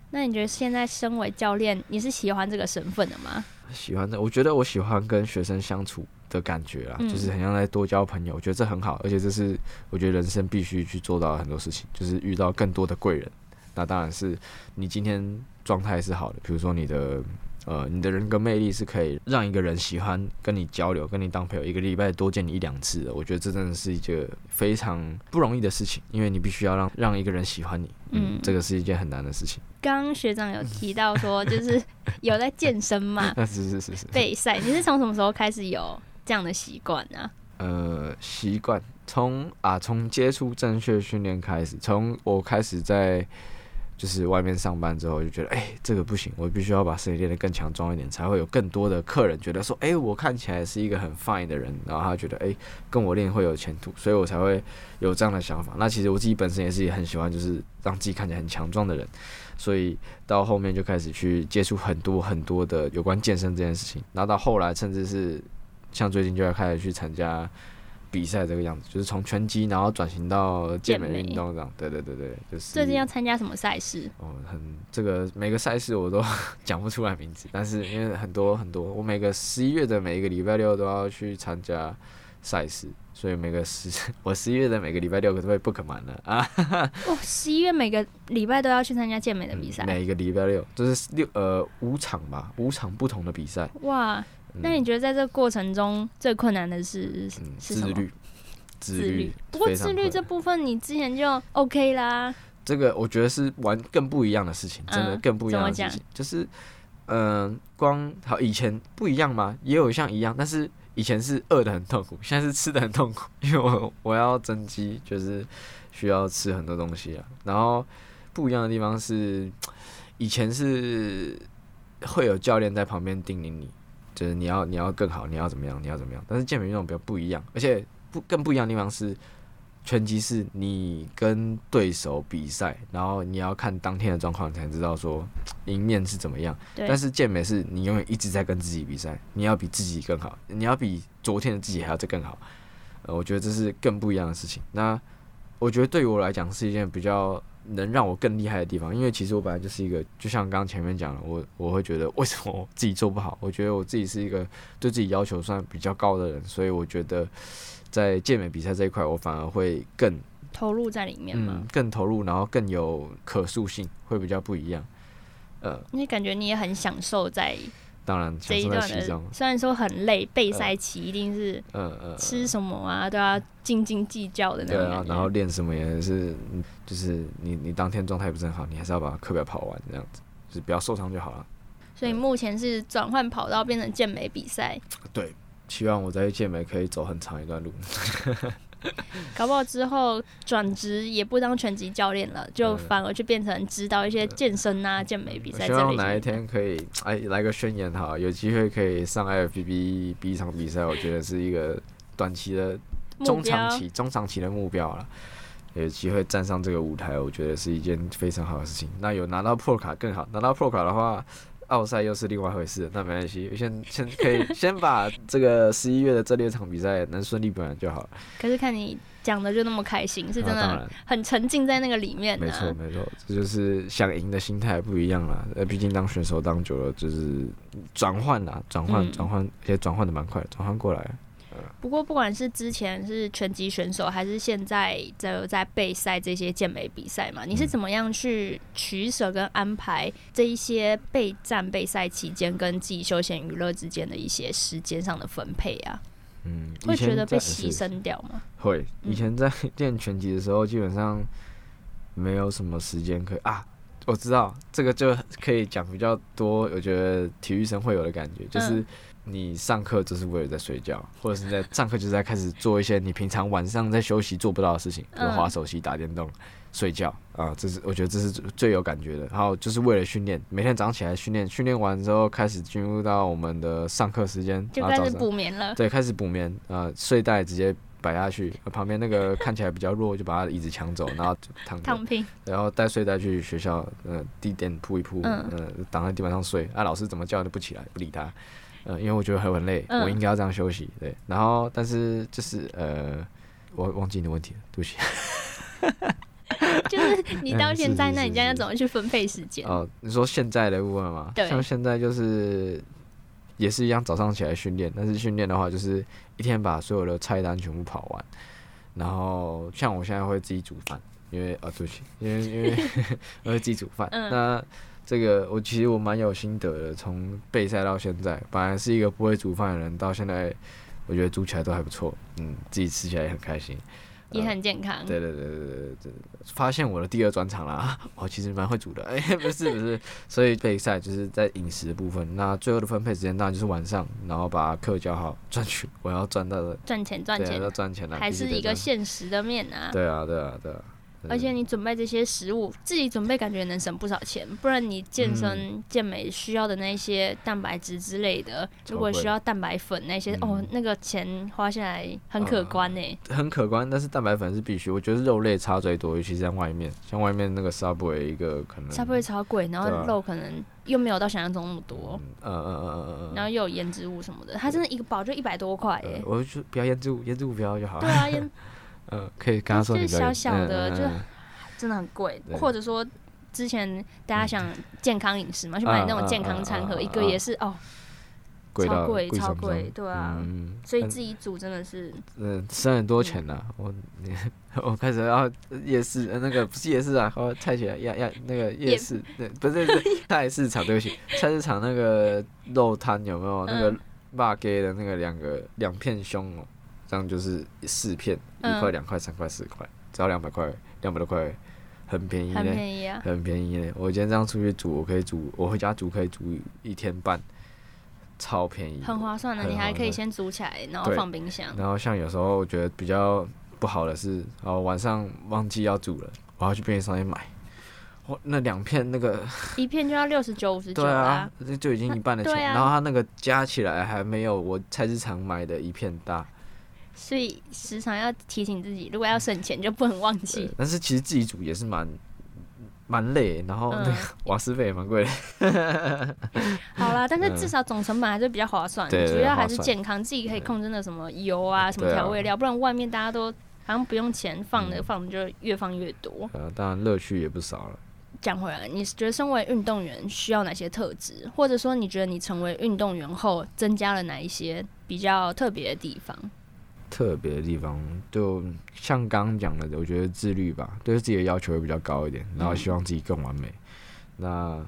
那你觉得现在身为教练，你是喜欢这个身份的吗？喜欢的，我觉得我喜欢跟学生相处的感觉啦，嗯、就是很像在多交朋友。我觉得这很好，而且这是我觉得人生必须去做到很多事情，就是遇到更多的贵人。那当然是你今天状态是好的，比如说你的。呃，你的人格魅力是可以让一个人喜欢跟你交流，跟你当朋友，一个礼拜多见你一两次的。我觉得这真的是一个非常不容易的事情，因为你必须要让让一个人喜欢你，嗯，这个是一件很难的事情。刚刚学长有提到说，就是有在健身嘛？是是是是。备赛，你是从什么时候开始有这样的习惯呢？呃，习惯从啊，从接触正确训练开始，从我开始在。就是外面上班之后就觉得，哎、这个不行，我必须要把身体练得更强壮一点，才会有更多的客人觉得说，哎、我看起来是一个很 fine 的人，然后他觉得，哎、跟我练会有前途，所以我才会有这样的想法。那其实我自己本身也是很喜欢，就是让自己看起来很强壮的人，所以到后面就开始去接触很多很多的有关健身这件事情，然后到后来甚至是像最近就要开始去参加。比赛这个样子，就是从拳击然后转型到健美运动这样，对对对对，就是最近要参加什么赛事？哦，很这个每个赛事我都 讲不出来名字，但是因为很多很多，我每个十一月的每一个礼拜六都要去参加赛事，所以每个十 我十一月的每个礼拜六可都会 book 满了啊！哦，十一月每个礼拜都要去参加健美的比赛，嗯，每一个礼拜六就是六呃五场吧，五场不同的比赛，哇！那你觉得在这个过程中最困难的是、嗯、是什么？自律，自律。不过自律这部分你之前就 OK 啦。这个我觉得是玩更不一样的事情，真的更不一样的事情。就是，嗯、呃，光好以前不一样嘛，也有像一样，但是以前是饿的很痛苦，现在是吃的很痛苦，因为我我要增肌，就是需要吃很多东西啊。然后不一样的地方是，以前是会有教练在旁边叮咛你。就是你要你要更好，你要怎么样，你要怎么样。但是健美运动比较不一样，而且不更不一样的地方是，拳击是你跟对手比赛，然后你要看当天的状况才知道说赢面是怎么样。对但是健美是你永远一直在跟自己比赛，你要比自己更好，你要比昨天的自己还要再更好。呃，我觉得这是更不一样的事情。那我觉得对于我来讲是一件比较能让我更厉害的地方，因为其实我本来就是一个，就像刚刚前面讲的，我我会觉得为什么我自己做不好？我觉得我自己是一个对自己要求算比较高的人，所以我觉得。在健美比赛这一块，我反而会更投入在里面嘛、嗯，更投入，然后更有可塑性，会比较不一样。呃，你感觉你也很享受在当然这一段的，虽然说很累，备赛期一定是嗯嗯吃什么啊都要斤斤计较的那种。对啊，然后练什么也是，就是你你当天状态不是很好，你还是要把课表跑完这样子，就是不要受伤就好了。所以目前是转换跑道变成健美比赛。对。希望我在健美可以走很长一段路，搞不好之后转职也不当拳击教练了，就反而就变成指导一些健身啊、健美比赛。希望哪一天可以哎来个宣言哈，有机会可以上 IFBB 比一场比赛，我觉得是一个短期的、中长期、中长期的目标了。有机会站上这个舞台，我觉得是一件非常好的事情。那有拿到 Pro 卡更好，拿到 Pro 卡的话。奥赛又是另外一回事，那没关系，先先可以先把这个十一月的这六场比赛能顺利表完就好了。可是看你讲的就那么开心，是真的很沉浸在那个里面。没错没错，这就是想赢的心态不一样了。呃，毕竟当选手当久了，就是转换啦，转换转换，而且转换的蛮快，转换过来。不过，不管是之前是拳击选手，还是现在在在备赛这些健美比赛嘛，你是怎么样去取舍跟安排这一些备战备赛期间跟自己休闲娱乐之间的一些时间上的分配啊？嗯，会觉得被牺牲掉吗？会。以前在练拳击的时候，基本上没有什么时间可以啊。我知道这个就可以讲比较多，我觉得体育生会有的感觉就是。嗯你上课就是为了在睡觉，或者是在上课就是在开始做一些你平常晚上在休息做不到的事情，比如划手机、打电动、睡觉啊，这是我觉得这是最有感觉的。然后就是为了训练，每天早上起来训练，训练完之后开始进入到我们的上课时间，就开始补眠了。对，开始补眠啊，睡袋直接摆下去，旁边那个看起来比较弱就把他的椅子抢走，然后躺躺平，然后带睡袋去学校，呃，地垫铺一铺，呃，挡在地板上睡。啊，老师怎么叫都不起来，不理他。呃，因为我觉得很很累，嗯、我应该要这样休息，对。然后，但是就是呃，我忘记你的问题了，对不起。就是你到现在，那你要怎么去分配时间？哦，你说现在的部分吗？对。像现在就是也是一样，早上起来训练，但是训练的话就是一天把所有的菜单全部跑完。然后像我现在会自己煮饭，因为啊、哦，对不起，因为因为 我会自己煮饭，嗯、那。这个我其实我蛮有心得的，从备赛到现在，本来是一个不会煮饭的人，到现在我觉得煮起来都还不错，嗯，自己吃起来也很开心，也很健康。对对对对对对，发现我的第二专场啦，我其实蛮会煮的，哎，不是不是，所以备赛就是在饮食的部分，那最后的分配时间当然就是晚上，然后把课教好，赚取我要赚到的赚钱赚钱要赚钱还是一个现实的面啊。对啊对啊对啊。而且你准备这些食物，自己准备感觉能省不少钱。不然你健身健美需要的那些蛋白质之类的，如果需要蛋白粉那些，哦，那个钱花下来很可观呢。很可观，但是蛋白粉是必须。我觉得肉类差最多，尤其是在外面，像外面那个 Subway 一个可能 Subway 超贵，然后肉可能又没有到想象中那么多。嗯嗯嗯嗯嗯。然后又有腌制物什么的，它真的一个包就一百多块哎。我就不要腌制物，腌制物不要就好了。对啊，腌。嗯，可以跟他说你。就是小小的就。真的很贵，或者说之前大家想健康饮食嘛，去买那种健康餐盒，一个也是哦，超贵超贵，对啊，所以自己煮真的是，嗯，省很多钱呐。我 我开始要夜市，那个不是夜市啊，我菜起来要要那个夜市，那，不是 菜市场，对不起，菜市场那个肉摊有没有那个辣给的那个两个两片胸哦，这样就是四片，一块两块三块四块，只要两百块，两百多块。很便宜，很便宜啊！很便宜嘞！我今天这样出去煮，我可以煮，我回家煮可以煮一天半，超便宜，很划算的。你还可以先煮起来，然后放冰箱。然后像有时候我觉得比较不好的是，然后晚上忘记要煮了，我要去便利商店买。我那两片那个 一片就要六十九五十九啊，这就已经一半的钱。然后它那个加起来还没有我菜市场买的一片大。所以时常要提醒自己，如果要省钱，就不能忘记。但是其实自己煮也是蛮蛮累，然后那个 瓦斯费也蛮贵 好啦，但是至少总成本还是比较划算，主要还是健康，自己可以控制那什么油啊、什么调味料，不然外面大家都好像不用钱放的，放的就越放越多。呃、嗯，当然乐趣也不少了。讲回来，你觉得身为运动员需要哪些特质，或者说你觉得你成为运动员后增加了哪一些比较特别的地方？特别的地方，就像刚刚讲的，我觉得自律吧，对自己的要求会比较高一点，然后希望自己更完美。那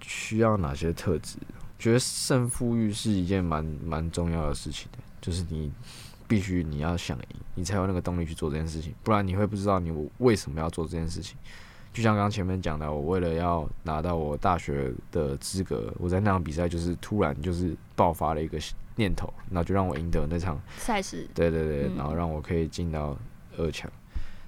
需要哪些特质？觉得胜负欲是一件蛮蛮重要的事情的，就是你必须你要想赢，你才有那个动力去做这件事情，不然你会不知道你为什么要做这件事情。就像刚刚前面讲的，我为了要拿到我大学的资格，我在那场比赛就是突然就是爆发了一个念头，然后就让我赢得那场赛事。对对对，然后让我可以进到二强。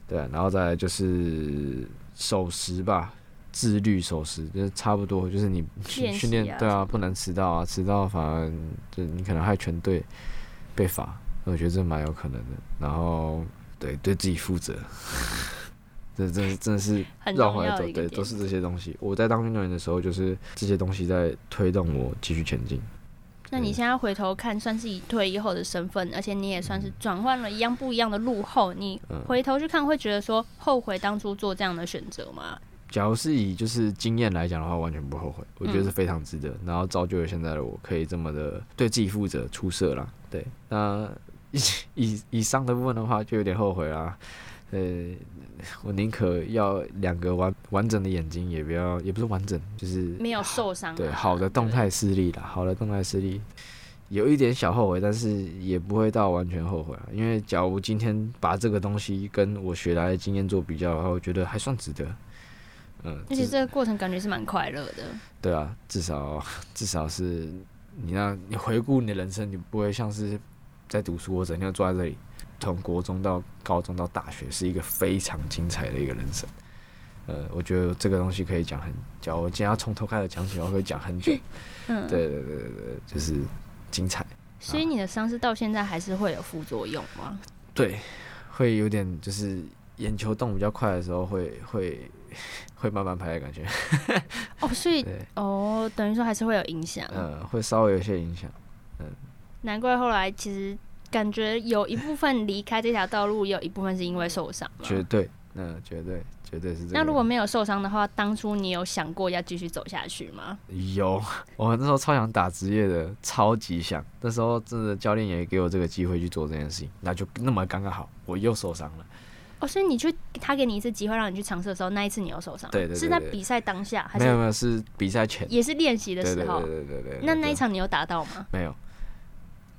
对，然后再来就是守时吧，自律守时，就是差不多，就是你训练对啊，不能迟到啊，迟到反而就你可能害全队被罚，我觉得这蛮有可能的。然后对对自己负责。这真真的是绕回来走，对，都是这些东西。我在当运动员的时候，就是这些东西在推动我继续前进。那你现在回头看，算是以退役后的身份，而且你也算是转换了一样不一样的路后，你回头去看，会觉得说后悔当初做这样的选择吗？假如是以就是经验来讲的话，完全不后悔，我觉得是非常值得。然后造就了现在的我，可以这么的对自己负责、出色啦。对，那以 以以上的部分的话，就有点后悔啦。呃，我宁可要两个完完整的眼睛，也不要，也不是完整，就是没有受伤。对，好的动态视力啦，好的动态视力，有一点小后悔，但是也不会到完全后悔啊。因为假如今天把这个东西跟我学来的经验做比较的话，我觉得还算值得。嗯，而且这个过程感觉是蛮快乐的。对啊，至少至少是你那，你回顾你的人生，你不会像是在读书，我整天坐在这里。从国中到高中到大学，是一个非常精彩的一个人生。呃，我觉得这个东西可以讲很久。我今天要从头开始讲起，我会讲很久。嗯，对对对对，就是精彩。所以你的伤势到现在还是会有副作用吗？对，会有点，就是眼球动比较快的时候会，会会会慢慢拍的感觉。哦，所以 哦，等于说还是会有影响。呃，会稍微有些影响。嗯，难怪后来其实。感觉有一部分离开这条道路，有一部分是因为受伤。绝对，嗯绝对，绝对是这样。那如果没有受伤的话，当初你有想过要继续走下去吗？有，我那时候超想打职业的，超级想。那时候真的教练也给我这个机会去做这件事情，那就那么刚刚好，我又受伤了。哦，所以你去他给你一次机会让你去尝试的时候，那一次你又受伤？对对，是在比赛当下还是？没有没有，是比赛前，也是练习的时候。对，对，对，对，那那一场你有打到吗？没有。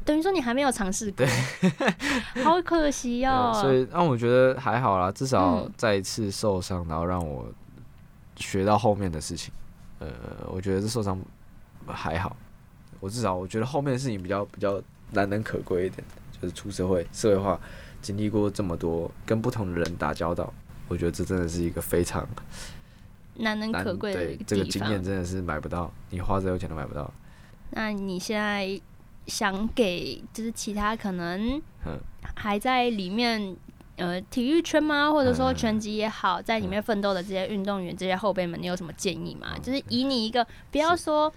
等于说你还没有尝试过，对，好可惜哦、喔。所以让我觉得还好啦，至少再一次受伤，然后让我学到后面的事情。呃，我觉得这受伤还好，我至少我觉得后面的事情比较比较难能可贵一点，就是出社会社会化，经历过这么多跟不同的人打交道，我觉得这真的是一个非常难能可贵的对这个经验，真的是买不到，你花再有钱都买不到。那你现在？想给就是其他可能还在里面呃体育圈吗？或者说拳击也好，在里面奋斗的这些运动员、这些后辈们，你有什么建议吗？就是以你一个不要说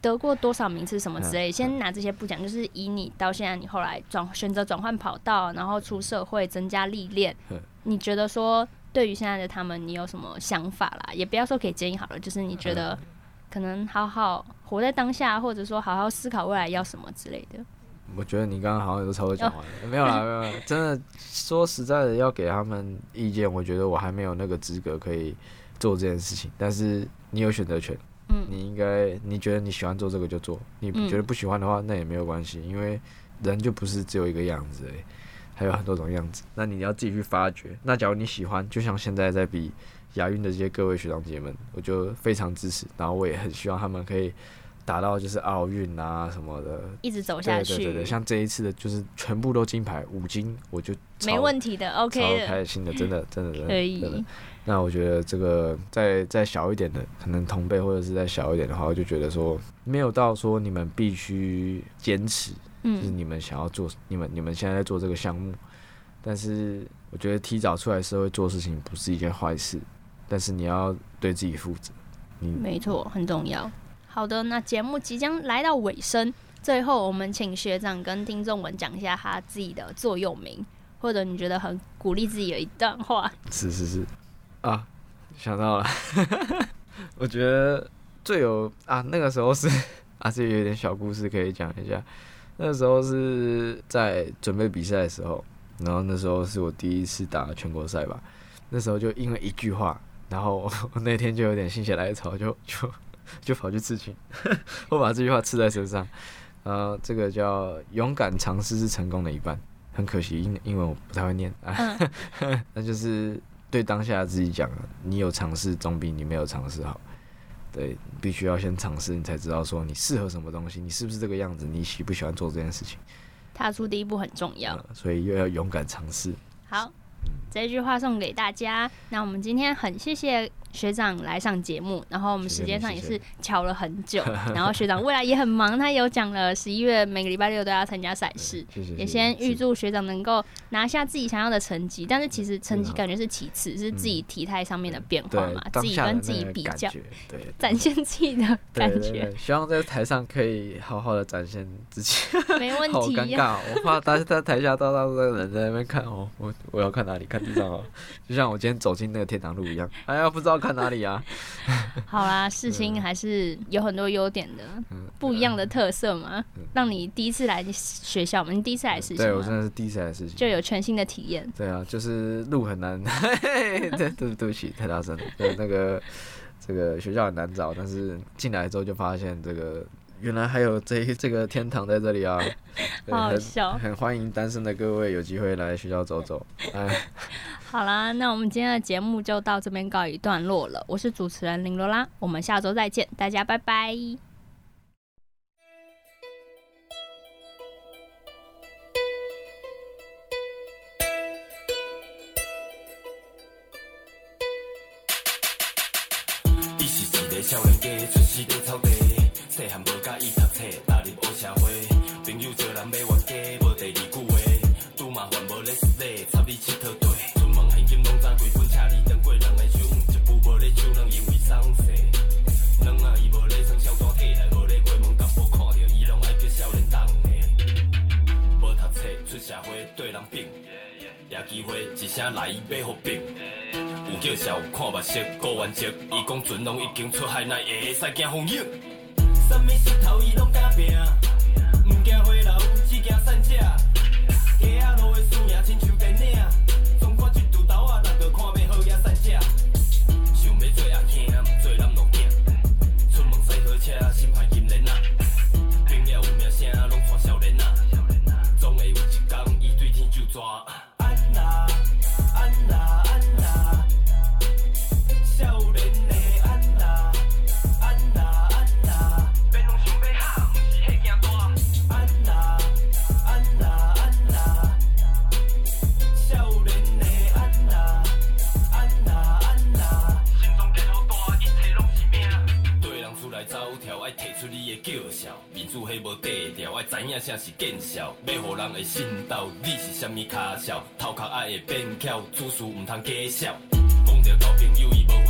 得过多少名次什么之类，先拿这些不讲，就是以你到现在你后来转选择转换跑道，然后出社会增加历练，你觉得说对于现在的他们，你有什么想法啦？也不要说给建议好了，就是你觉得。可能好好活在当下，或者说好好思考未来要什么之类的。我觉得你刚刚好像都差不多讲完了，没有啦，没有啦。真的说实在的，要给他们意见，我觉得我还没有那个资格可以做这件事情。但是你有选择权，嗯，你应该你觉得你喜欢做这个就做，你觉得不喜欢的话，那也没有关系，因为人就不是只有一个样子，欸，还有很多种样子。那你要自己去发掘。那假如你喜欢，就像现在在比。亚运的这些各位学长姐们，我就非常支持，然后我也很希望他们可以达到就是奥运啊什么的，一直走下去。对对对，像这一次的就是全部都金牌，五金，我就没问题的，OK。的，超开心的，真的 真的真的可以。那我觉得这个再再小一点的，可能同辈或者是再小一点的话，我就觉得说没有到说你们必须坚持嗯，就是你们想要做，你们你们现在在做这个项目，但是我觉得提早出来社会做事情不是一件坏事，但是你要对自己负责。嗯，没错，很重要。好的，那节目即将来到尾声，最后我们请学长跟听众们讲一下他自己的座右铭，或者你觉得很鼓励自己的一段话。是是是，啊，想到了，我觉得最有啊，那个时候是啊，这有点小故事可以讲一下。那时候是在准备比赛的时候，然后那时候是我第一次打全国赛吧。那时候就因为一句话，然后我那天就有点心血来潮，就就就跑去刺青，我把这句话刺在身上。呃，这个叫勇敢尝试是成功的一半。很可惜，英英文我不太会念啊。嗯、那就是对当下自己讲，你有尝试总比你没有尝试好。对，必须要先尝试，你才知道说你适合什么东西，你是不是这个样子，你喜不喜欢做这件事情。踏出第一步很重要，嗯、所以又要勇敢尝试。好，嗯、这句话送给大家。那我们今天很谢谢。学长来上节目，然后我们时间上也是巧了很久。然后学长未来也很忙，他有讲了十一月每个礼拜六都要参加赛事，也先预祝学长能够拿下自己想要的成绩。但是其实成绩感觉是其次，是自己体态上面的变化嘛，自己跟自己比较，对，展现自己的感觉。希望在台上可以好好的展现自己。没问题。好尴尬，我怕大家在台下大大的人在那边看哦，我我要看哪里？看地上哦，就像我今天走进那个天堂路一样，哎呀，不知道。看哪里啊？好啦，世新还是有很多优点的，嗯、不一样的特色嘛，嗯、让你第一次来学校嘛，你第一次来世新，对我真的是第一次来世新，就有全新的体验。对啊，就是路很难，对对对不起，太大声了。对，那个这个学校很难找，但是进来之后就发现这个原来还有这这个天堂在这里啊，好好笑，很，很欢迎单身的各位有机会来学校走走。哎。好啦，那我们今天的节目就到这边告一段落了。我是主持人林罗拉，我们下周再见，大家拜拜。你的叫嚣，面子黑无底条，爱知影啥是见笑，要互人会信到你是啥物卡笑，头壳爱会变巧，做事毋通假笑，讲着交朋友伊无。